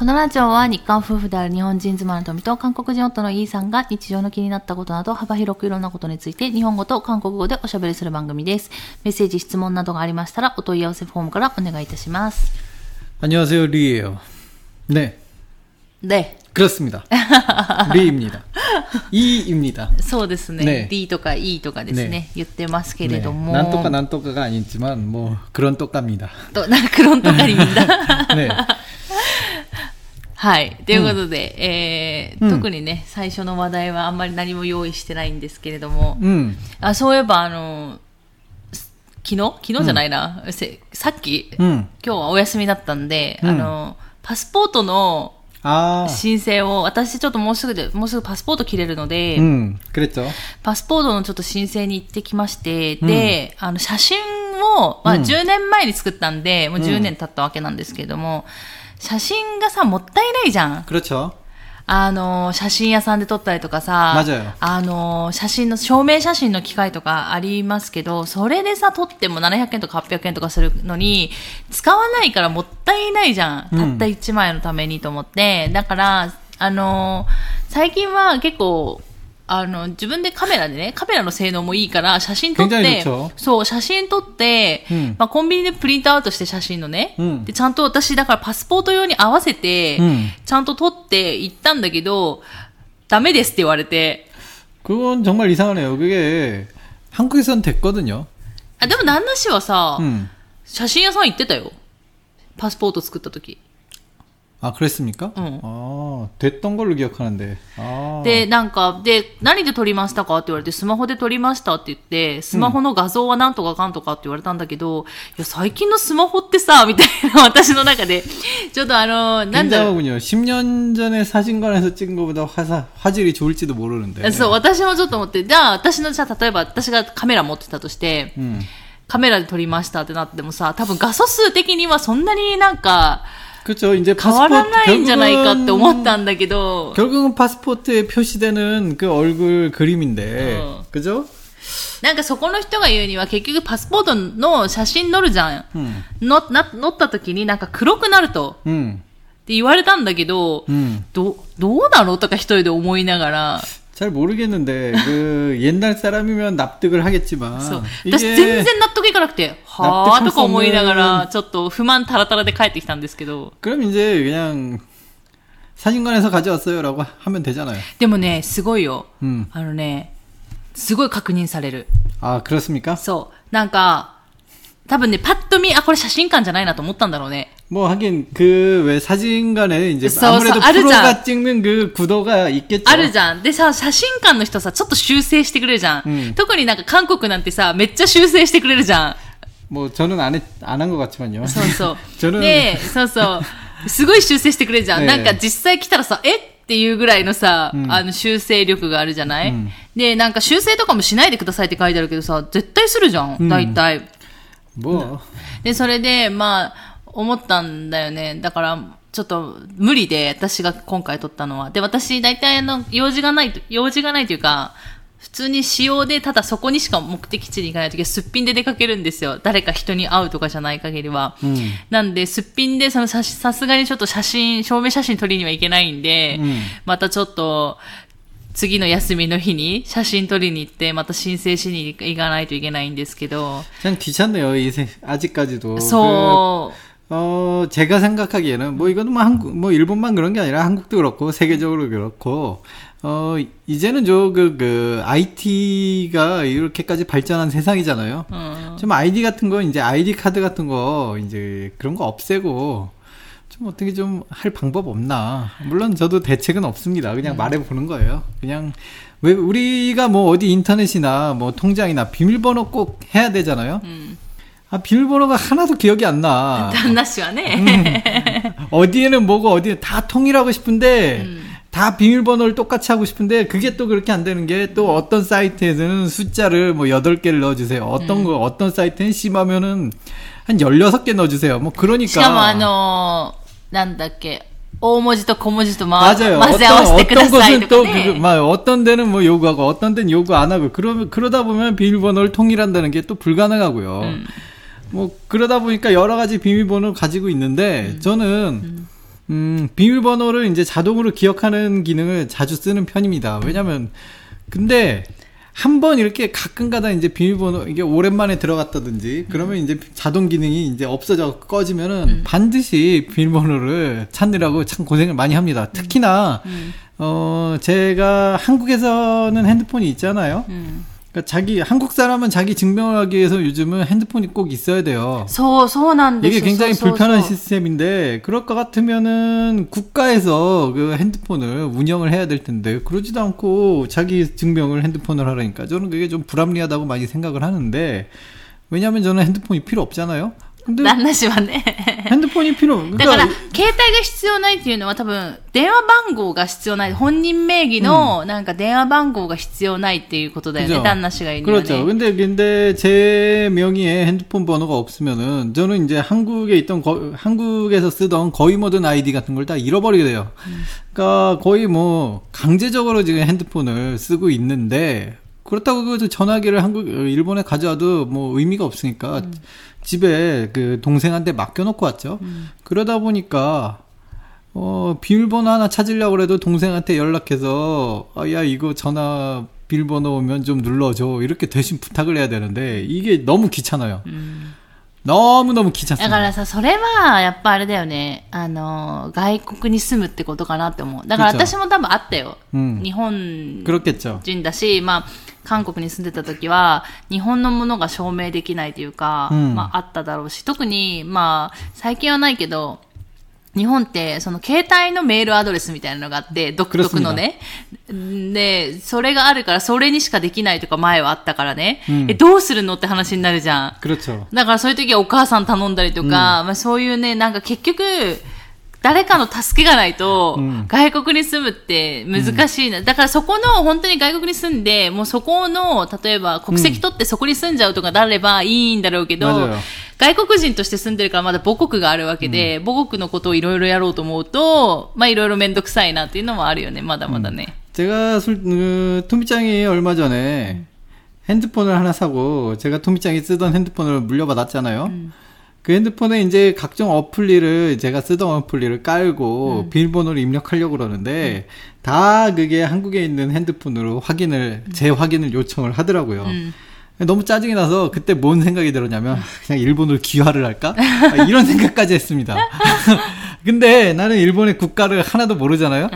このラジオは日韓夫婦である日本人妻の富と韓国人夫のイーさんが日常の気になったことなど幅広くいろんなことについて日本語と韓国語でおしゃべりする番組です。メッセージ、質問などがありましたらお問い合わせフォームからお願いいたします。 안녕하세요, 리예요. 네, で、 그렇습니다. 리입니다. 이입니다. そうですね。ね D とか E とかですね、ね言ってますけれ 네, ども。 난또까 난또까가 아니지만 뭐 그런 똑같습니다. と、なんかクロンとかにみんな。 はい。ということで、うん、えー、特にね、最初の話題はあんまり何も用意してないんですけれども、うん、あそういえば、あの、昨日？昨日じゃないな。さっき、今日はお休みだったんで、あの、パスポートの申請を、私ちょっともうすぐで、もうすぐパスポート切れるので、パスポートのちょっと申請に行ってきまして、で、あの、写真を、まあ、10年前に作ったんで、もう10年経ったわけなんですけれども、写真がさ、もったいないじゃん。 그렇죠. あの、写真屋さんで撮ったりとかさ、 맞아요 あの、写真の、証明写真の機械とかありますけど、それでさ、撮っても700円とか800円とかするのに、使わないからもったいないじゃん。うんたった1枚のためにと思って。だから、あの、最近は結構、 あの、自分でカメラでね、カメラの性能もいいから、写真撮っ 굉장히 て 좋죠 、そう、写真撮って、うんまあ、コンビニでプリントアウトして写真のね、うんで、ちゃんと私、だからパスポート用に合わせて、うんちゃんと撮って行ったんだけど、ダメですって言われて、 그건 정말 이상하네요. 그게 한국에선 됐거든요. あ、でも旦那氏はさ、 음. 写真屋さん行ってたよ。パスポート作った時。 아, 그랬습니까? 응. 아, 됐던 걸로 기억하는데. 아. で、なんか、で、何で撮りましたかって言われて、スマホで撮りましたって言って、スマホの画像はなんとかかんとかって言われたんだけど、いや、最近のスマホってさ、みたいな、私の中で、ちょっとあの、なんだろう。 굉장하군요. 10년 전에 사진관에서 찍은 것보다 화사, 화질이 좋을지도 모르는데. そう、私もちょっと思って、じゃあ、私の、じゃあ、例えば私がカメラ持ってたとして、 음. カメラで撮りましたってなってもさ、多分画素数的にはそんなになんか、 그렇죠. 이제 変わら 파스포트 ないんじゃないかって思った 결국은, んだけど、 결국은 파스포트에 표시되는 그 얼굴 그림인데. 어. 그죠? なんかそこの人が言うには結局パスポートの写真載るじゃん。 음. の、な、載った時になんか黒くなると。 음. って言われたんだけど、 음. ど、どうなのとか一人で思いながら。 잘 모르겠는데 그 옛날 사람이면 납득을 하겠지만 そう。私全然納得いかなくて、はぁーとか思いながら、ちょっと不満タラタラで帰ってきたんですけど。 그럼 이제 그냥 사진관에서 가져왔어요라고 하면 되잖아요. でもね、すごいよ。 음. あのね、すごい確認される。 아 그렇습니까? そう。なんか、多分ね、パッと見、あ、これ写真館じゃないなと思ったんだろうね。 뭐 하긴 그 왜 사진관에 이제 써- 아무래도 써- 아르자. 프로가 찍는 그 구도가 있겠죠. あるじゃん。でさ、写真館の人さ、ちょっと修正してくれるじゃん。うん特になんか韓国なんてさ、めっちゃ修正してくれるじゃん。 뭐 저는 안안한 것 같지만요. そうそう。 저는 で、そうそう。すごい修正してくれるじゃん。ええなんか実際来たらさ、えっていうぐらいのさ、うんあの修正力があるじゃない、うんで、なんか修正とかもしないでくださいって書いてあるけどさ、絶対するじゃん。うん大体。 뭐 で、それで、まあ、 思ったんだよね。だから、ちょっと無理で、私が今回撮ったのは。で、私、大体あの、用事がないと、用事がないというか、普通に使用で、ただそこにしか目的地に行かないときは、すっぴんで出かけるんですよ。誰か人に会うとかじゃない限りは。 음. なんで、すっぴんで、そのさ、さすがにちょっと写真、証明写真撮りにはいけないんで、うんまたちょっと、次の休みの日に写真撮りに行って、また申請しに行かないといけないんですけど、 그냥 귀찮네요. 이 세- 아직까지도. そう、 그, 어, 제가 생각하기에는, 뭐, 이건 뭐, 한국, 뭐, 일본만 그런 게 아니라 한국도 그렇고, 세계적으로 그렇고, 어, 이제는 저, 그, 그, IT가 이렇게까지 발전한 세상이잖아요. 어. 좀 아이디 같은 거, 이제 아이디 카드 같은 거, 이제 그런 거 없애고, 좀 어떻게 좀 할 방법 없나. 물론 저도 대책은 없습니다. 그냥 음. 말해보는 거예요. 그냥, 왜, 우리가 뭐, 어디 인터넷이나 뭐, 통장이나 비밀번호 꼭 해야 되잖아요. 음. 아 비밀번호가 하나도 기억이 안나 旦那氏はね。 어디에는 뭐고 어디에 다 통일하고 싶은데 음. 다 비밀번호를 똑같이 하고 싶은데 그게 또 그렇게 안 되는 게 또 어떤 사이트에서는 숫자를 뭐 8개를 넣어주세요. 어떤 음. 거, 어떤 사이트는 심하면은 한 16개 넣어주세요. 뭐 그러니까. しかもあのー、なんだっけ、大文字と小文字と、ま、 맞아요. 混ぜ合わせてくだ 어떤 さい 것은 と 또 か 그, ね。 막 어떤 데는 뭐 요구하고 어떤 데는 요구 안 하고 그러 그러다 보면 비밀번호를 통일한다는 게 또 불가능하고요. 음. 뭐 그러다 보니까 여러 가지 비밀번호를 가지고 있는데 음. 저는 음, 비밀번호를 이제 자동으로 기억하는 기능을 자주 쓰는 편입니다. 왜냐면, 근데, 한 번 이렇게 가끔가다 이제 비밀번호, 이게 오랜만에 들어갔다든지, 그러면 이제 자동 기능이 이제 없어져 꺼지면은 음. 반드시 비밀번호를 찾느라고 참 고생을 많이 합니다. 특히나, 음. 어, 제가 한국에서는 핸드폰이 있잖아요. 음. 그러니까 자기 한국 사람은 자기 증명을 하기 위해서 요즘은 핸드폰이 꼭 있어야 돼요. 서 서운한데 이게 굉장히 서, 불편한 서. 시스템인데 그럴 것 같으면은 국가에서 그 핸드폰을 운영을 해야 될 텐데 그러지도 않고 자기 증명을 핸드폰을 하라니까 저는 그게 좀 불합리하다고 많이 생각을 하는데 왜냐하면 저는 핸드폰이 필요 없잖아요. 근데 旦那氏はね。 핸드폰이 필요 だから 그러니까 、携帯が必要ないっていうのは多分、電話番号が必要ない。本人名義の、なんか電話番号が必要ないっていうことだよね。 그죠 旦那氏が言うにはね。 그렇죠. 근데 근데 제 명의의 핸드폰 번호가 없으면은 저는 이제 한국에 있던 거- 한국에서 쓰던 거의 모든 아이디 같은 걸 다 잃어버리게 돼요. 그러니까 거의 뭐 강제적으로 지금 핸드폰을 쓰고 있는데 그렇다고 그 전화기를 한국 일본에 가져와도 뭐 의미가 없으니까 집에 그 동생한테 맡겨놓고 왔죠. 그러다 보니까 어, 비밀번호 하나 찾으려고 해도 동생한테 연락해서, 아, 야, 이거 전화 비밀번호 오면 좀 눌러줘. 이렇게 대신 부탁을 해야 되는데, 이게 너무 귀찮아요. 너무너무 だ 귀찮습니다. からさ、それは、やっぱあれだよね。あの、外国に住むってことかなって思う。だから그쵸私も多分あったよ。うん日本 그렇겠죠. 人だし、まあ、 韓国に住んでた時は日本のものが証明できないというか、うん、まあ、あっただろうし特に、まあ、最近はないけど日本って、その携帯のメールアドレスみたいなのがあって、独特のね。で、それがあるから、それにしかできないとか前はあったからね。うん、え、どうするのって話になるじゃん。だからそういう時はお母さん頼んだりとか、うん、まあそういうね、なんか結局、誰かの助けがないと、うん外国に住むって難しいな。だからそこの、本当に外国に住んで、もうそこの、例えば国籍取ってそこに住んじゃうとかなればいいんだろうけど、 맞아요. 外国人として住んでるからまだ母国があるわけで、母国のことをいろいろやろうと思うと、まあいろいろめんどくさいなっていうのもあるよね、まだまだね。 제가 술, 그, 토미짱이 얼마 전에 핸드폰을 하나 사고, 제가 토미짱이 쓰던 핸드폰을 물려받았잖아요. 그 핸드폰에 이제 각종 어플리를, 제가 쓰던 어플리를 깔고, 비밀번호를 입력하려고 그러는데, 다 그게 한국에 있는 핸드폰으로 확인을, 재확인을 요청을 하더라고요. 음. 너무 짜증이 나서 그때 뭔 생각이 들었냐면 그냥 일본으로 귀화를 할까? 아, 이런 생각까지 했습니다. 근데 나는 일본의 국가를 하나도 모르잖아요.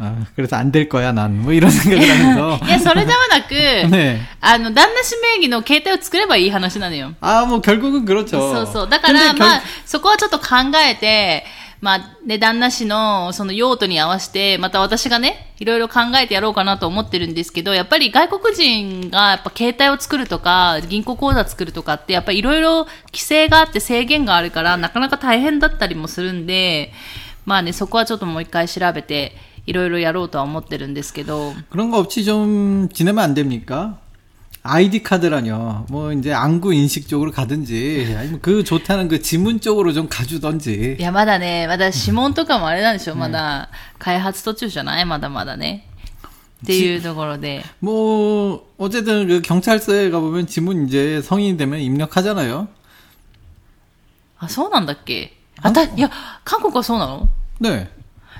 아, 그래서 안 될 거야 난 뭐 이런 생각을 하면서 いや、それではなく、 네. あの、旦那氏名義の携帯を作ればいい話なのよ。 아 뭐 결국은 그렇죠. そうそう。だから、 근데 결- まあ、そこはちょっと考えて、まあ、ね、旦那氏の、その用途に合わせて、また私がね、いろいろ考えてやろうかなと思ってるんですけど、やっぱり外国人が、やっぱ携帯を作るとか、銀行口座作るとかって、やっぱりいろいろ規制があって制限があるから、なかなか大変だったりもするんで、まあね、そこはちょっともう一回調べて、 いろいろやろうとは思ってるんですけど、 그런 거 없이 좀 지내면 안 됩니까? 아이디 카드라뇨. 뭐 이제 안구 인식 쪽으로 가든지 아니면 그 좋다는 그 지문 쪽으로 좀 가주던지. いや、まだね、まだ指紋とかもあれなんでしょ、まだ開発途中じゃないまだまだね。っていうところで。 뭐 어쨌든 그 경찰서에 가보면 지문 이제 성인이 되면 입력하잖아요. あ、そうなんだっけあた、いや、韓国はそうなの 네.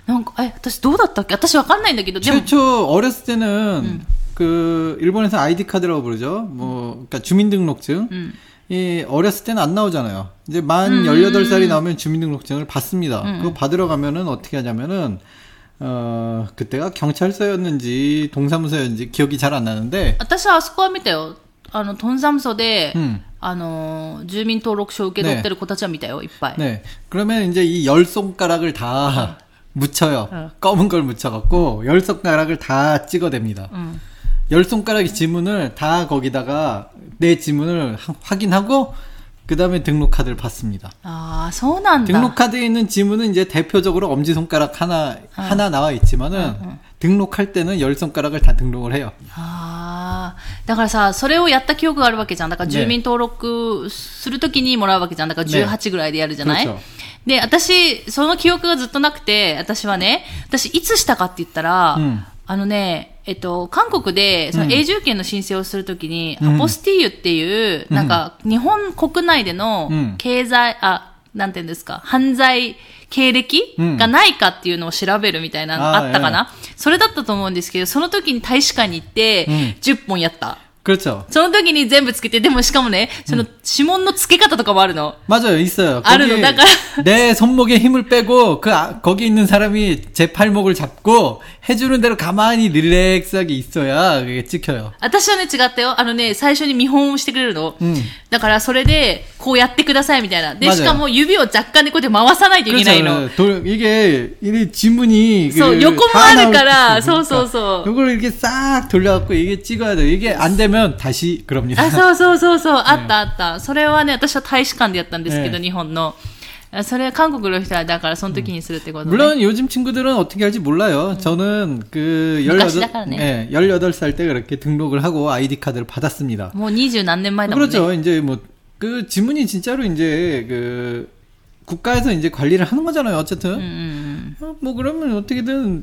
なんか、え、私どうだったっけ私わかんないんだけど、でも、 최초 어렸을 때는 그 일본에서 아이디 카드라고 부르죠. 뭐 그러니까 주민등록증. うん。 이 어렸을 때는 안 나오잖아요. 이제 만 18살이 나오면 주민등록증을 받습니다. 그거 받으러 가면은 어떻게 하냐면은 어 그때가 경찰서였는지 동사무소였는지 기억이 잘 안 나는데 私はあそこは見たよ。あの、トンサムソで、うんあの、住民登録証を受け取ってる子たちは見たよ、いっぱい。 네. 그러면 이제 이 열 손가락을 다 묻혀요. 어. 검은 걸 묻혀갖고 열 손가락을 다 찍어댑니다. うん。 열 손가락의 지문을 다 거기다가 내 지문을 하- 확인하고 그 다음에 등록카드를 받습니다. ああ、そうなんだ。 등록카드에 있는 지문은 이제 대표적으로 엄지손가락 하나, 하나 나와 있지만은 등록할 때는 열 손가락을 다 등록을 해요. ああ。だからさ、それをやった記憶があるわけじゃん。だから住民登録するときにもらうわけじゃん。だからね18ぐらいでやるじゃない、 그렇죠. で、私、その記憶がずっとなくて、私はね、私いつしたかって言ったら、うん。あのね、えっと、韓国で、そのうん。永住権の申請をするときに、うん。アポスティーユっていう、なんか、日本国内でのうん。経済、あ、なんていうんですか、犯罪経歴うん。がないかっていうのを調べるみたいなのあったかな、それだったと思うんですけど、その時に大使館に行ってうん、10本やった。 그렇죠. その時に全部つけて、でもしかもね、その指紋の付け方とかもあるの。 맞아요, 있어요. 알아요, 거기에 나가- 내 손목에 힘을 빼고 그 아- 거기 있는 사람이 제 팔목을 잡고 해주는 대로 가만히 릴렉스하게 있어야 그게 찍혀요. 私はね、違ったよ。あのね、最初に見本をしてくれるの。うんだから、それで、こうやってくださいみたいな。で、 맞아요 しかも指を若干でこうやって回さないといけないの。 그렇죠. 도- 이게 이 지문이 소, 그 요거만 다 하는 나올 거라. 수 소, 있으니까 소, 소. 요걸 이렇게 싹 돌려갖고 이게 찍어야 돼요. 이게 안 되면 다시 그럽니다. あ、そうそうそうそう、あったあった。それはね、私は大使館でやったんですけど、ええ日本の。あそれは韓国の人は、だからその時にするってこと、ね。 물론 요즘 친구들은 어떻게 할지 몰라요. 저는 그 18, 시작하네. 예, 18살 때 그렇게 등록을 하고 아이디 카드를 받았습니다. もう二十何年前だもんね。 그렇죠. 이제 뭐 그 지문이 진짜로 이제 그 국가에서 이제 관리를 하는 거잖아요. 어쨌든 うんうんうん。 어, 뭐 그러면 어떻게든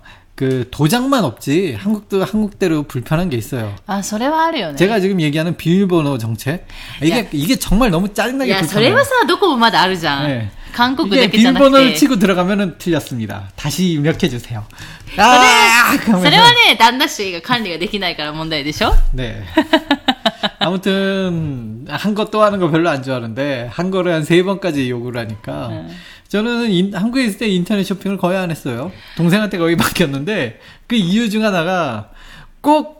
그 도장만 없지 한국도 한국대로 불편한 게 있어요. あ、それはあるよね。 제가 지금 얘기하는 비밀번호 정책 이게 야. 이게 정말 너무 い 짜증나게 や、それ 불편해요. はさ、どこもまだあるじゃん。ね 韓国だ 이게 けじゃなく 비밀번호를 て。 치고 들어가면은 틀렸습니다. 다시 입력해 주세요. それ 아, は、そ 그러면은 れはね、旦那氏が管理ができないから問題でしょ 네. 아무튼 한 거 또 하는 거 별로 안 좋아하는데 한 거를 한 세 번까지 요구를 하니까 네. 저는 인- 한국에 있을 때 인터넷 쇼핑을 거의 안 했어요. 동생한테 거의 맡겼는데 그 이유 중 하나가 꼭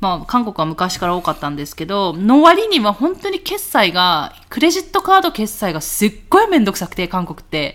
まあ、韓国は昔から多かったんですけど、の割には本当に決済が、クレジットカード決済がすっごいめんどくさくて、韓国って。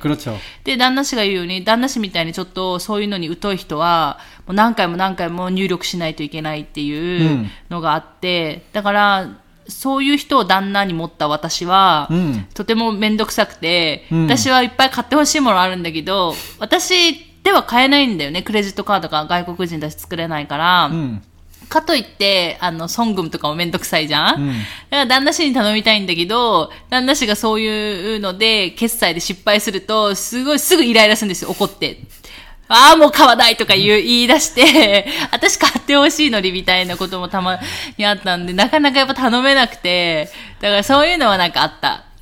で、旦那氏が言うように、旦那氏みたいにちょっとそういうのに疎い人は、もう何回も何回も入力しないといけないっていうのがあって、うん、だから、そういう人を旦那に持った私は、うん、とてもめんどくさくて、うん、私はいっぱい買ってほしいものあるんだけど、私では買えないんだよね、クレジットカードが外国人だし作れないから。うん。かといって、あの、ソングムとかもめんどくさいじゃん、うんだから旦那氏に頼みたいんだけど、旦那氏がそういうので、決済で失敗すると、すごいすぐイライラするんですよ、怒って。ああ、もう買わないとか言う、言い出して、私買ってほしいのにみたいなこともたまにあったんで、なかなかやっぱ頼めなくて、だからそういうのはなんかあった。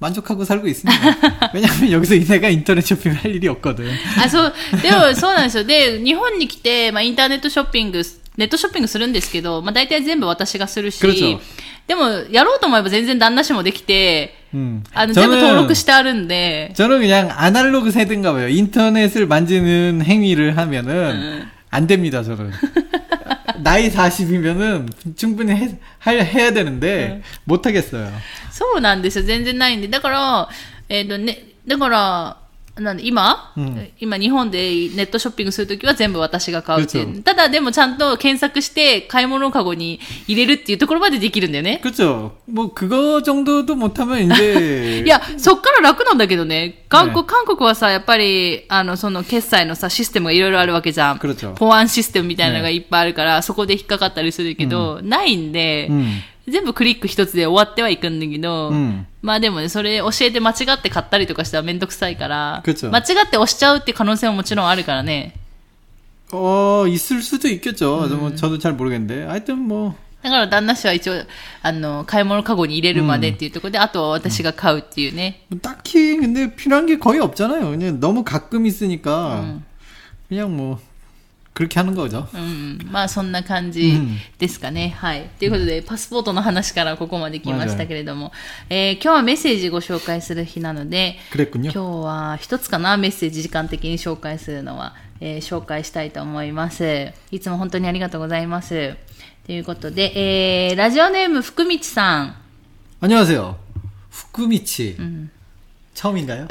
만족하고 살고 있습니다. 왜냐하면 여기서 내가 인터넷 쇼핑을 할 일이 없거든. あ、そう、でもそうなんですよ。で、日本に来て、まあインターネットショッピング、ネットショッピングするんですけど、まあ大体全部私がするし 그렇죠 、でもやろうと思えば全然旦那氏もできて、 음. あの、全部登録してあるんで、 저는 그냥 아날로그 세대인가 봐요. 인터넷을 만지는 행위를 하면은 안 됩니다, 저는. 나이 40이면은 충분히 해, 할- 해야 되는데 못 하겠어요. そうなんですよ。全然ないんで。だから、えっ、とね、だから、 なんで今、うん今日本でネットショッピングするときは全部私が買うっていそうう。ただでもちゃんと検索して買い物カゴに入れるっていうところまでできるんだよね。 그렇죠. 뭐 그거 정도도 못하면 이제 いや、そっから楽なんだけどね。韓国、ね韓国はさ、やっぱり、あの、その決済のさ、システムがいろいろあるわけじゃん。 그렇죠. 保安システムみたいなのがいっぱいあるから、そこで引っかかったりするけど、ないんで、 음. 全部クリック一つで終わってはいくんだけど、うんまあでもね、それ教えて間違って買ったりとかしたらめんどくさいから、 그쵸 間違って押しちゃうっていう可能性ももちろんあるからね。 어, 있을 수도 있겠죠. 뭐 저도 잘 모르겠는데. 하여튼 뭐, だから旦那氏は一応、あの、買い物カゴに入れるまでっていうところで、あとは私が買うっていうね。 뭐 딱히 근데 필요한 게 거의 없잖아요. 그냥 너무 가끔 있으니까 그냥 뭐 그렇게 하는 거죠. うん。まあそんな感じですかね。はい。ということで、パスポートの話からここまで来ましたけれども、えー今日はメッセージご紹介する日なので、 그랬군요. 今日は一つかな、メッセージ時間的に紹介するのは、えー紹介したいと思います。いつも本当にありがとうございます。ということで、えー、ラジオネーム福道さん。 안녕하세요. 후쿠미치. 처음인가요?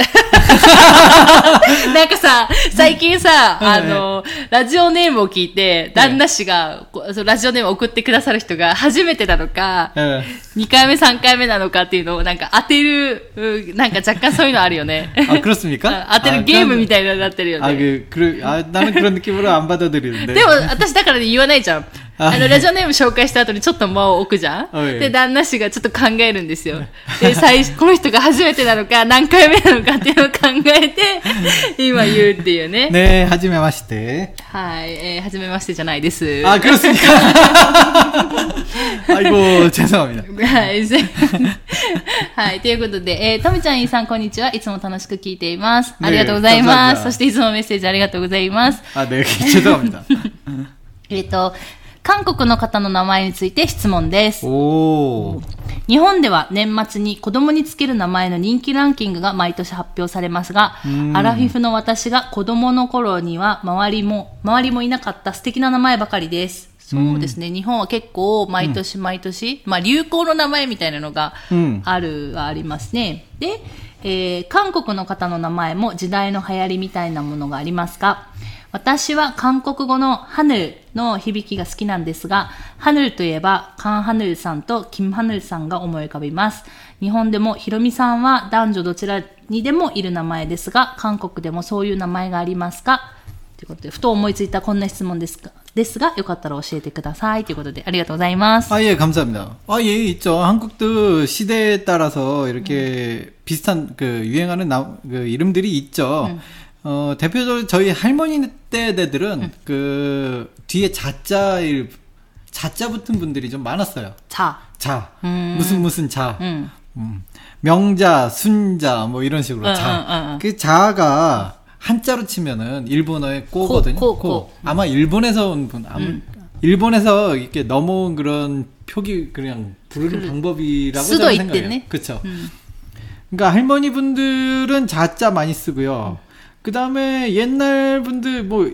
なんかさ、最近さ、あの、ラジオネームを聞いて、旦那氏が、こうそうラジオネームを送ってくださる人が初めてなのか、 예. 2回目、3回目なのかっていうのをなんか当てる、うなんか若干そういうのあるよね。 아 그렇습니까? 当てるゲームみたたいになってるよ 아 ね。 그, 그, 아, 나는 그런 느낌으로 안 받아들이는데. でも、私だから言わないじゃん。 あの、ラジオネーム紹介した後にちょっと間を置くじゃん、はい、で、旦那氏がちょっと考えるんですよ。で、最初、この人が初めてなのか、何回目なのかっていうのを考えて、今言うっていうね。ねえ、はじめまして。はい、えー、はじめましてじゃないです。あ、クロスにか。はい、ごう、チェさまみたいな。はい、はい、ということで、えー、とみちゃん、いさん、こんにちは。いつも楽しく聞いています。ありがとうございます。そして、いつもメッセージありがとうございます。あ、で、チェっとみたいな。えっと、韓国の方の名前について質問です。 오. 日本では年末に子供につける名前の人気ランキングが毎年発表されますが、アラフィフの私が子供の頃には周りも、周りもいなかった素敵な名前ばかりです。そうですね。日本は結構毎年毎年、まあ流行の名前みたいなのがうんある、はありますね。で、えー韓国の方の名前も時代の流行りみたいなものがありますか私は韓国語のハヌルの響きが好きなんですが、ハヌルといえば、カンハヌルさんとキムハヌルさんが思い浮かびます。日本でもヒロミさんは男女どちらにでもいる名前ですが、韓国でもそういう名前がありますかということで、ふと思いついたこんな質問ですが、ですが、よかったら教えてください。ということで、ありがとうございます。 아, 예, 감사합니다. 아, 예, 있죠. 한국도 시대에 따라서 이렇게 비슷한, 그, 유행하는 나, 그, 이름들이 있죠. 어, 대표적으로 저희 할머니 때대들은 그, 뒤에 자자일, 자자 붙은 분들이 좀 많았어요. 자, 자. 음. 무슨 무슨 자. 음. 음. 명자, 순자, 뭐 이런 식으로 응, 자. 응, 응, 응. 그 자가 한자로 치면은 일본어의 꼬거든요. 코, 코, 코. 아마 일본에서 온 분, 아마 일본에서 이렇게 넘어온 그런 표기 그냥 부르는 방법이라고 수도 저는. 생각해요. 그렇죠. 그러니까 할머니 분들은 자자 많이 쓰고요. 그 다음에 옛날 분들 뭐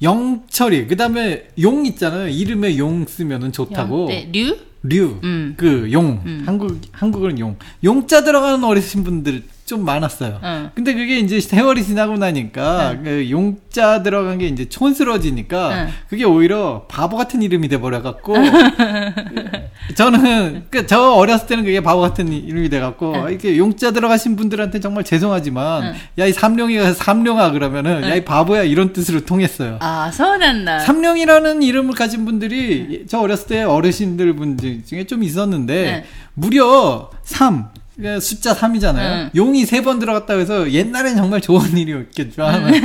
영철이 그 다음에 용 있잖아요. 이름에 용 쓰면은 좋다고. 네, 류? 류, 음. 그 용, 한국 한국은 용, 용자 들어가는 어르신 분들 좀 많았어요. 응. 근데 그게 이제 세월이 지나고 나니까 응. 그 용자 들어간 게 이제 촌스러워지니까 응. 그게 오히려 바보 같은 이름이 돼버려갖고 저는 그 저 어렸을 때는 그게 바보 같은 이름이 돼갖고 이렇게 용자 들어가신 분들한테 정말 죄송하지만 야 이 삼룡이가 삼룡아 그러면은 야 이 바보야 이런 뜻으로 통했어요. 아 서운한다. 삼룡이라는 이름을 가진 분들이 저 어렸을 때 어르신들 분들 중에 좀 있었는데 무려 삼 그 숫자 3이잖아요. 응. 용이 3번 들어갔다고 해서 옛날엔 정말 좋은 일이었겠죠. 응. 네.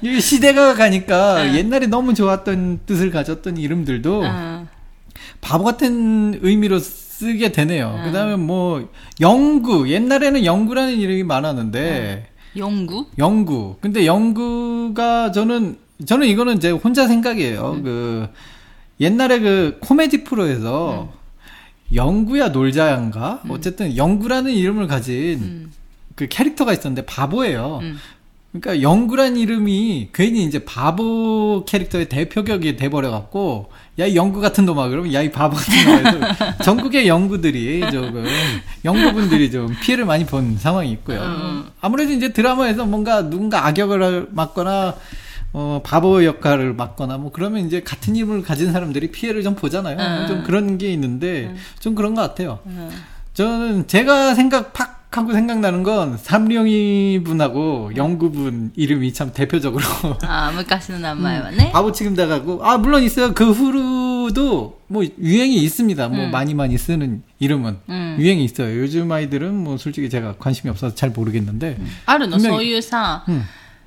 이 시대가 가니까 응. 옛날에 너무 좋았던 뜻을 가졌던 이름들도 바보 같은 의미로 쓰게 되네요. 그 다음에 뭐, 영구. 옛날에는 영구라는 이름이 많았는데. 영구? 영구. 근데 영구가 저는, 저는 이거는 제 혼자 생각이에요. 그, 옛날에 그 코미디 프로에서 영구야 놀자ян가 어쨌든 영구라는 이름을 가진 음. 그 캐릭터가 있었는데 바보예요. 음. 그러니까 영구란 이름이 괜히 이제 바보 캐릭터의 대표격이 돼버려 갖고 야 이 영구 같은 놈아 그러면 야 이 바보 같은 놈아 전국의 영구들이 조금 영구분들이 좀 피해를 많이 본 상황이 있고요. 음. 아무래도 이제 드라마에서 뭔가 누군가 악역을 맡거나 어, 바보 역할을 맡거나 뭐 그러면 이제 같은 힘을 가진 사람들이 피해를 좀 보잖아요. 아. 좀 그런 게 있는데 아. 좀 그런 것 같아요. 아. 저는 제가 생각 팍 하고 생각나는 건 삼룡이 분하고 영구 분 이름이 참 대표적으로 아 물가시는 남마요네 음, 네. 바보 지금 나가고 아 물론 있어요 그 후로도 뭐 유행이 있습니다 뭐 음. 많이 많이 쓰는 이름은 음. 유행이 있어요 요즘 아이들은 뭐 솔직히 제가 관심이 없어서 잘 모르겠는데 아르노 소유사 음.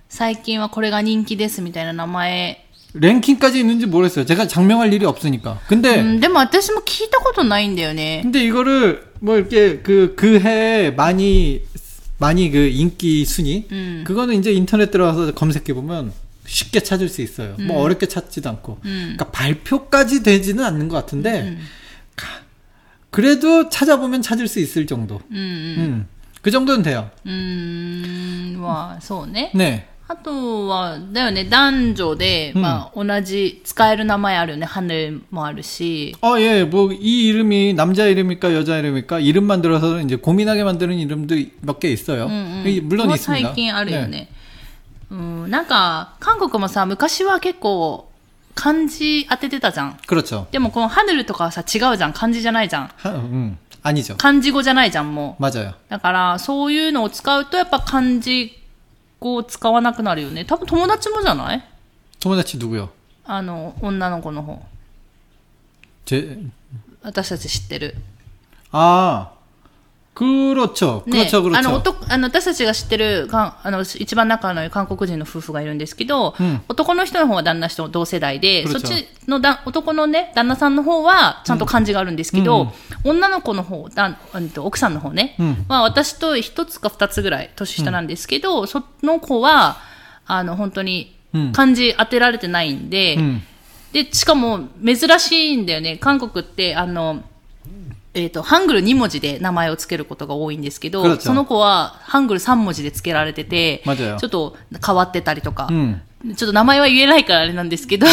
最近はこれが人気ですみたいな名前 랭킹까지 있는지 모르겠어요. 제가 장명할 일이 없으니까. 근데 うん、でも私も聞いたことないんだよね。 근데 이거를 뭐 이렇게 그 그 해 많이 많이 그 인기 순위 음. 그거는 이제 인터넷 들어가서 검색해 보면 쉽게 찾을 수 있어요. 뭐 어렵게 찾지도 않고. 음. 그러니까 발표까지 되지는 않는 것 같은데 음. 가- 그래도 찾아보면 찾을 수 있을 정도. うんうん。 음. 그 정도는 돼요. うーん、まあ、そうね。 네. あとは、だよね、男女で、うんまあ、同じ、使える名前あるよね。ハヌもあるし。 어, 예, 뭐, 이 이름이 남자 이름일까, 여자 이름일까, 이름 만들어서 이제 고민하게 만드는 이름도 몇 개 있어요. うんうん 이- 물론 もう 있습니다. 最近あるよ 네. ね。うん、なんか、韓国もさ、昔は結構、漢字当ててたじゃん。 그렇죠. でもこのハヌルとかはさ、違うじゃん。漢字じゃないじゃん。 하, 음, 아니죠. 漢字語じゃないじゃん、もう。 맞아요. だから、そういうのを使うと、やっぱ漢字 語を使わなくなるよね。多分友達もじゃない 토모다치 누구요? あの、女の子の方。 제, 私たち知ってる。 아, 黒蝶、黒蝶、ね、黒あの男あの私たちが知ってるがあの一番仲のいい韓国人の夫婦がいるんですけど、うん、男の人の方は旦那と同世代で、そっちのだ男のね、旦那さんの方はちゃんと漢字があるんですけど、うん。うん、女の子の方だ奥さんの方ね、うん、まあ、私と一つか二つぐらい年下なんですけど、うん、その子は、あの本当に漢字当てられてないんで、で、しかも珍しいんだよね、韓国って、あの、えっ、と、ハングル2文字で名前をつけることが多いんですけど、 그렇죠 その子はハングル3文字でつけられてて、 맞아요. ちょっと変わってたりとか、 음. ちょっと名前は言えないからあれなんですけど、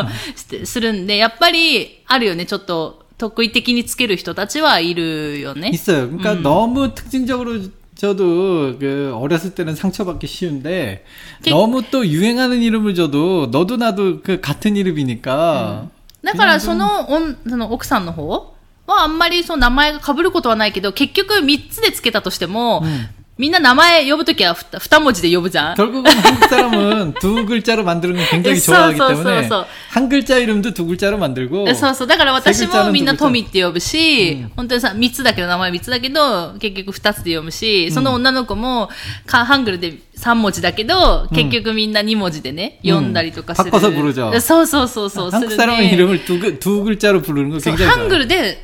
してするんで、やっぱりあるよね、ちょっと得意的につける人たちはいるよね。 있어요. 그러니까 너무 특징적으로 저도 그 어렸을 때는 상처받기 쉬운데 게- 너무 또 유행하는 이름을 줘도 너도 나도 그 같은 이름이니까 だからその、おんその奥さんの方は あんまりその名前が被ることはないけど、結局3つでつけたとしても、みんな名前呼ぶときは 2, 文字で呼ぶじゃん 결국은 한국 사람은 두 글자로 만드는 걸 굉장히 써, 좋아하기 써, 때문에 써, 써. 한 글자 이름도 두 글자로 만들고 そうそう。だから私セグちゃんのもみんなとこトミって呼ぶし、本当にさ、3つだけど、名前3つだけど、結局2つで読むし、その女の子も、かハングルで3文字だけど、結局みんな2文字でね、読んだりとかする。 바꿔서부르죠 そうそうそうそう。 한국 する 사람은 ね 이름을 두, 글- 두 글자로 부르는 거 そう 굉장히 ハング 좋아요. ルで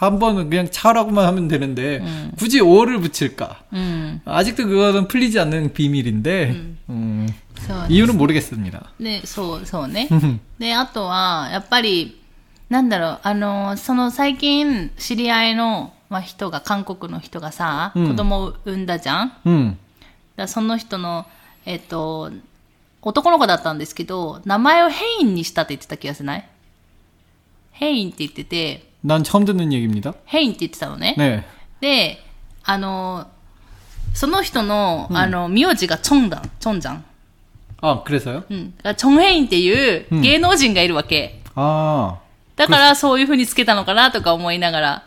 번은 그냥 차라고만 하면 되는데 굳이 오를 붙일까? うん。 아직도 그거는 풀리지 않는 비밀인데 음, そう。 이유는 모르겠습니다. ね、そう、そうね。で、あとは、やっぱり、なんだろう、あの、その最近、知り合いの、まあ、人が、韓国の人がさ、うん子供を産んだじゃんだか 음, らその人の、えっと、男の子だったんですけど、名前をヘインにしたって言ってた気がしないヘインって言ってて、 난 처음 듣는 얘기입니다. ヘインって言ってたのね。 네. で、あの、その人の、あの、名字がチョンダン、チョンジャン。 아 그래서요? うん。だからチョンヘインっていううん芸能人がいるわけ。 아 だからそういう風につけたのかなとか思いながら。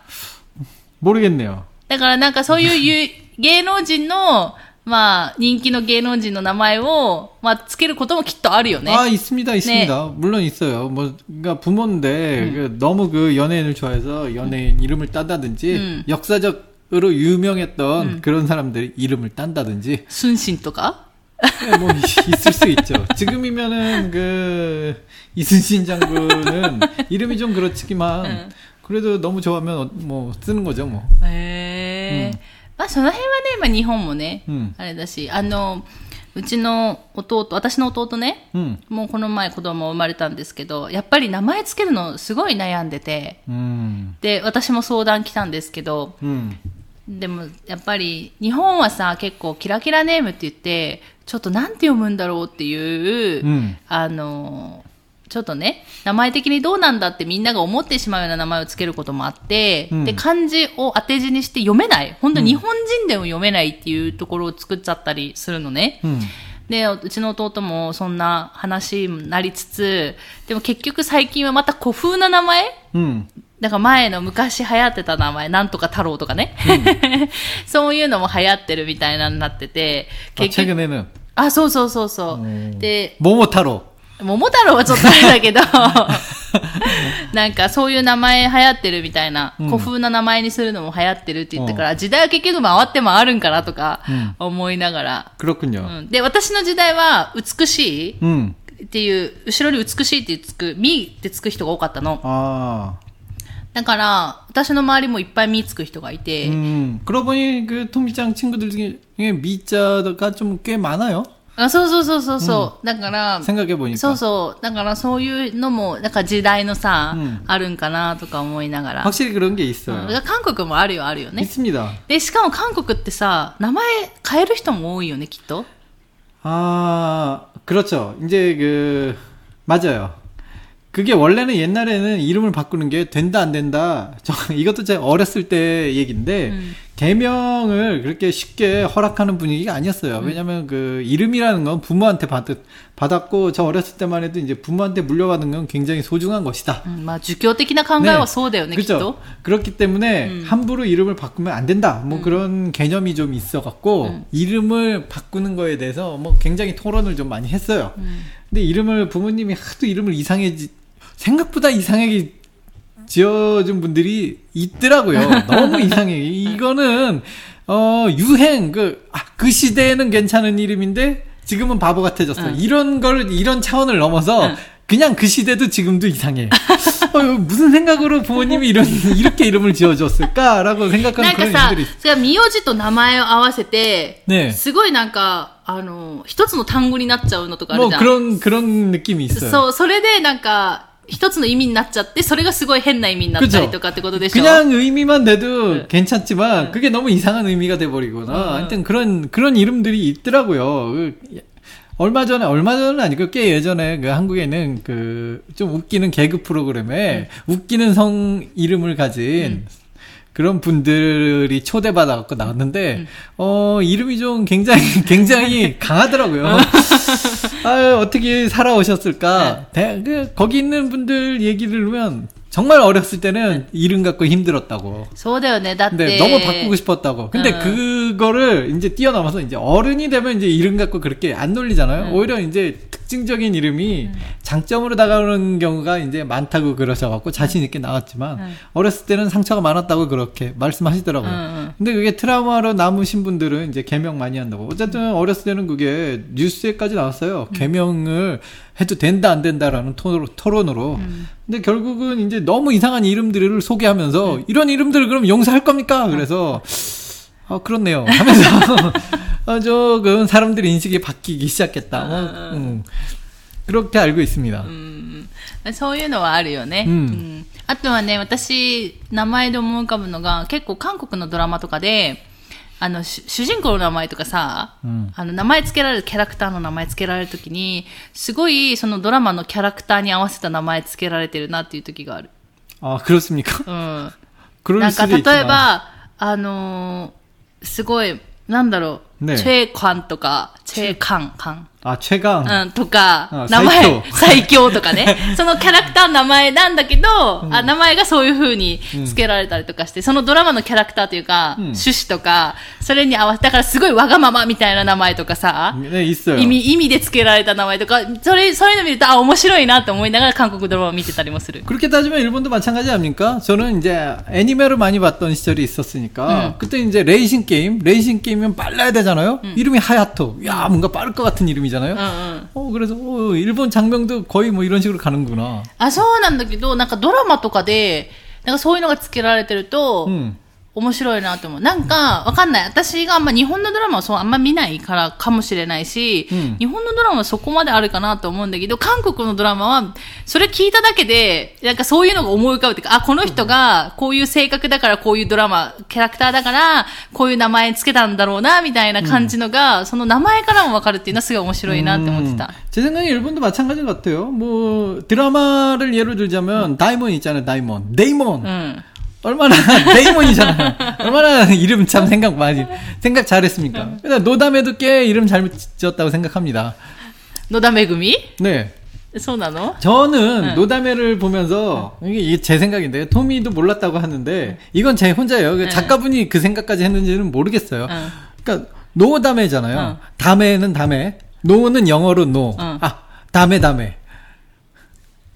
모르겠네요. だからなんかそういうゆ芸能人の、 まあ人気の芸能人の名前を、まあつけることもきっとあるよね。 아 있습니다, 있습니다. 물론 있어요. 뭐 그러니까 부모인데 그 너무 그 연예인을 좋아해서 연예인 이름을 딴다든지 음. 역사적으로 유명했던 그런 사람들 이름을 딴다든지 スンシンとか 네, 뭐 이- 있을 수 있죠. 지금이면은 그 이순신 장군은 이름이 좀 그렇지만 응. 그래도 너무 좋아하면 어- 뭐 쓰는 거죠, 뭐. へえ、 まあ、その辺はね、まあ、日本もね、うん、あれだし、あの、うちの弟、私の弟ね、うん、もうこの前子供生まれたんですけど、やっぱり名前つけるのすごい悩んでて、うん、で、私も相談来たんですけど、でもやっぱり日本はさ、結構キラキラネームって言って、ちょっとなんて読むんだろうっていう、あの、ちょっとね、名前的にどうなんだってみんなが思ってしまうような名前を付けることもあって、うん、で、漢字を当て字にして読めない。本当日本人でも読めないっていうところを作っちゃったりするのね。うん、で、うちの弟もそんな話になりつつ、でも結局最近はまた古風な名前、うん、だから前の昔流行ってた名前、なんとか太郎とかね。そういうのも流行ってるみたいなになってて、結局。あ、そうそうそうそう。で、桃太郎。桃太郎はちょっとあれだけど、なんかそういう名前流行ってるみたいな、うん古風な名前にするのも流行ってるって言ったから、時代は結局回って回るんかなとかうん思いながら。 그렇군요. うんで、私の時代は美しい 음. っていう、後ろに美しいってつく、みってつく人が多かったの。 아. だから、私の周りもいっぱいみつく人がいて、 음. 그러고 보니 그 통미장 친구들 중에 미자가 좀 꽤 많아요. あそうそうそうそうそう。だから、 생각해 보니까. そうそう。だからそういうのも、なんか時代のさ、うんあるんかなとか思いながら。 확실히 그런 게 うん 있어요. だから韓国もあるよ、あるよね。 있습니다. で、しかも韓国ってさ、名前変える人も多いよね、きっと。 아, 그렇죠. 이제 그 맞아요. 그게 원래는 옛날에는 이름을 바꾸는 게 된다 안 된다. 저 이것도 제가 어렸을 때 얘기인데 음. 개명을 그렇게 쉽게 허락하는 분위기가 아니었어요. 음. 왜냐면 그 이름이라는 건 부모한테 받, 받았고 저 어렸을 때만 해도 이제 부모한테 물려받은 건 굉장히 소중한 것이다. 막 주교적인 생각은 소대요, 그렇죠. 그렇기 때문에 음. 함부로 이름을 바꾸면 안 된다. 뭐 음. 그런 개념이 좀 있어 갖고 음. 이름을 바꾸는 거에 대해서 뭐 굉장히 토론을 좀 많이 했어요. 음. 근데 이름을 부모님이 하도 이름을 이상해지 생각보다 이상하게 지어준 분들이 있더라고요. 너무 이상해. 이거는 어 유행 그 아, 그 시대에는 괜찮은 이름인데 지금은 바보 같아졌어. 응. 이런 걸 이런 차원을 넘어서 응. 그냥 그 시대도 지금도 이상해. 어, 무슨 생각으로 부모님이 이런 이렇게 이름을 지어줬을까라고 생각하는 なんか 그런 さ 일들이 、それは名字と名前を合わせて、ねすごいなんか、あの、一つの単語になっちゃうのとかある 뭐 じゃん。 그런 그런 느낌이 있어요. そう、それでなんか、 一つの意味になっちゃって、それがすごい変な意味になったりとかってことでしょ 그냥 의미만 돼도 네. 괜찮지만 네. 그게 너무 이상한 의미가 돼버리거나 네. 하여튼 그런 그런 이름들이 있더라고요. 그, 얼마 전에 얼마 전은 아니고 꽤 예전에 그 한국에는 그 좀 웃기는 개그 프로그램에 웃기는 성 이름을 가진 그런 분들이 초대받아 갖고 나왔는데 음. 어 이름이 좀 굉장히 굉장히 강하더라고요. 어. 아 어떻게 살아오셨을까? 네. 대, 그, 거기 있는 분들 얘기를 보면 정말 어렸을 때는 네. 이름 갖고 힘들었다고. 소대연애 다 네, 너무 바꾸고 싶었다고. 근데 응. 그거를 이제 뛰어넘어서 이제 어른이 되면 이제 이름 갖고 그렇게 안 놀리잖아요. 응. 오히려 이제 특징적인 이름이 장점으로 다가오는 경우가 이제 많다고 그러셔갖고 자신 있게 나왔지만 응. 어렸을 때는 상처가 많았다고 그렇게 말씀하시더라고요. 응, 응. 근데 그게 트라우마로 남으신 분들은 이제 개명 많이 한다고. 어쨌든 어렸을 때는 그게 뉴스에까지 나왔어요. 개명을 해도 된다 안 된다라는 토론, 토론으로. 근데 결국은 이제 너무 이상한 이름들을 소개하면서 이런 이름들 을 그럼 용서할 겁니까? 그래서 아 그렇네요. 하면서 아, 조금 사람들의 인식이 바뀌기 시작했다. 뭐, 음, 그렇게 알고 있습니다. うんそういうのはあるよね。うんんあとはね、私、名前で思い浮かぶのが、結構韓国のドラマとかで、あの、主主人公の名前とかさ、うんあの、名前つけられる、キャラクターの名前つけられるときに、すごい、そのドラマのキャラクターに合わせた名前つけられてるなっていう時がある。 아 그렇습니까? うん。 그럴 なんか、 수도 例え 있지만. ば、あのー すごい、なんだろう、 ねチェカンとか、チェカン、カン。 아 최강. うん、とかあ、名前最強、最強とかね。そのキャラクターの名前なんだけど、あ名前がそういう風に付けられたりとかして、そのドラマのキャラクターというか、うん趣旨とか、それに合わせ、だからすごいわがままみたいな名前とかさ、 네 있어요. 意味、意味で付けられた名前とか、それ、そういうの見ると、あ、面白いなって思いながら韓国ドラマを見てたりもする。 그렇게 따지면 일본도 마찬가지 아닙니까? 저는 이제 애니메를 많이 봤던 시절이 있었으니까 음. 그때 이제 레이싱 게임, 레이싱 게임이면 빨라야 되잖아 요. 이름이 하야토. 야 뭔가 빠를 것 같은 이름이잖아요. うんうん。 어 그래서 어, 일본 장명도 거의 뭐 이런 식으로 가는구나. あ、そうなんだけど、なんかドラマとかで、なんかそういうのが付けられてると、 음. 面白いなと思う。なんか、わかんない。私があんま日本のドラマをそうあんま見ないからかもしれないし、うん日本のドラマはそこまであるかなと思うんだけど、韓国のドラマは、それ聞いただけで、なんかそういうのが思い浮かぶっていうか、あ、この人がこういう性格だからこういうドラマ、キャラクターだから、こういう名前つけたんだろうな、みたいな感じのが、その名前からもわかるっていうのはすごい面白いなって思ってた。 음, 제 생각에 일본도 마찬가지 같아요. 뭐 드라마를 예로 들자면 다이몬 있잖아요. 다이몬. 데이몬. 얼마나 데이먼이잖아요. 얼마나 이름 참 생각 많이 생각 잘했습니까? 네. 그냥 노담에도 꽤 이름 잘 지었다고 생각합니다. 노담의금이? 네. 소나노? 저는 응. 노담회를 보면서 네. 이게 제 생각인데 토미도 몰랐다고 하는데 이건 제 혼자예요. 그 작가분이 그 생각까지 했는지는 모르겠어요. 응. 그러니까 노담회잖아요. 어. 담에는 담에, 노는 영어로 노. 어. 아 담에 담에.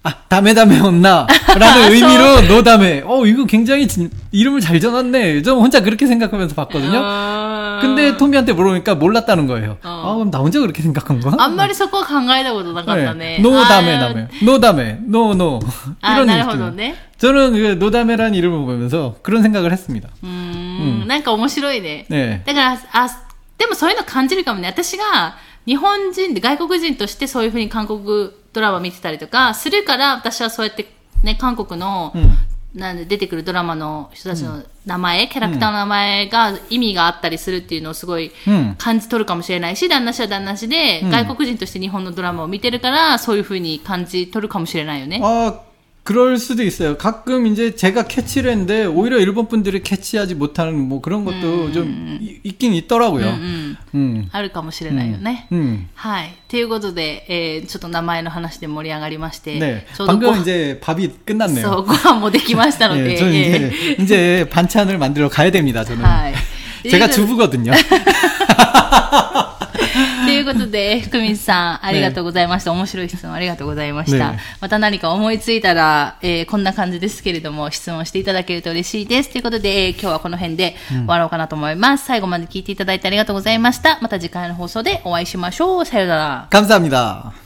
아, 담에 담에 온나라는 의미로 노담에. 어, 이거 굉장히 진, 이름을 잘 전았네. 저 혼자 그렇게 생각하면서 봤거든요. 아... 근데 토미한테 물어보니까 몰랐다는 거예요. 어. 아, 그럼 나 혼자 그렇게 생각한 거야? 앞머리 섞어 강가에다보다 나갔다네. 노담에 담에. 노담에. 노노. 이런 느낌. 네 저는 그 노담에라는 이름을 보면서 그런 생각을 했습니다. 음, 음. 뭔가 面白いね. 네. 그러니까 아, でもそういうの感じるかもね。私が日本人で外国人としてそういうふうに韓国ドラマ見てたりとかするから、私はそうやってね、韓国の、 음. なんで出てくるドラマの人たちの名前、キャラクターの名前が意味があったりするっていうのをすごい 음. 感じ取るかもしれないし、旦那氏は旦那氏で、うん外国人として日本のドラマを見てるから、そういうふうに感じ取るかもしれないよね。 아, 그럴 수도 있어요. 가끔 이제 제가 캐치를 했는데 오히려 일본 분들이 캐치하지 못하는 뭐 그런 것도 좀 이- 있긴 있더라고요. うん、 음. あるかもしれないよね。 음. はい。ということで、えーちょっと名前の話で盛り上がりまして、 네. ちょうどご 방금 이제 밥이 そ 끝났네요. う、ご飯もできましたの 예, で、 저는 え 이제, 이제 반찬을 만들어 가야 됩니다, 저는. ーはい。 제가 ということ 주부거든요. ということで、福光さん、ありがとうございました。面白い質問ありがとうございました。ねまた何か思いついたら、えーこんな感じですけれども、質問していただけると嬉しいです。ということで、えー今日はこの辺で終わろうかなと思います。最後まで聞いていただいてありがとうございました。また次回の放送でお会いしましょう。さようなら。 감사합니다.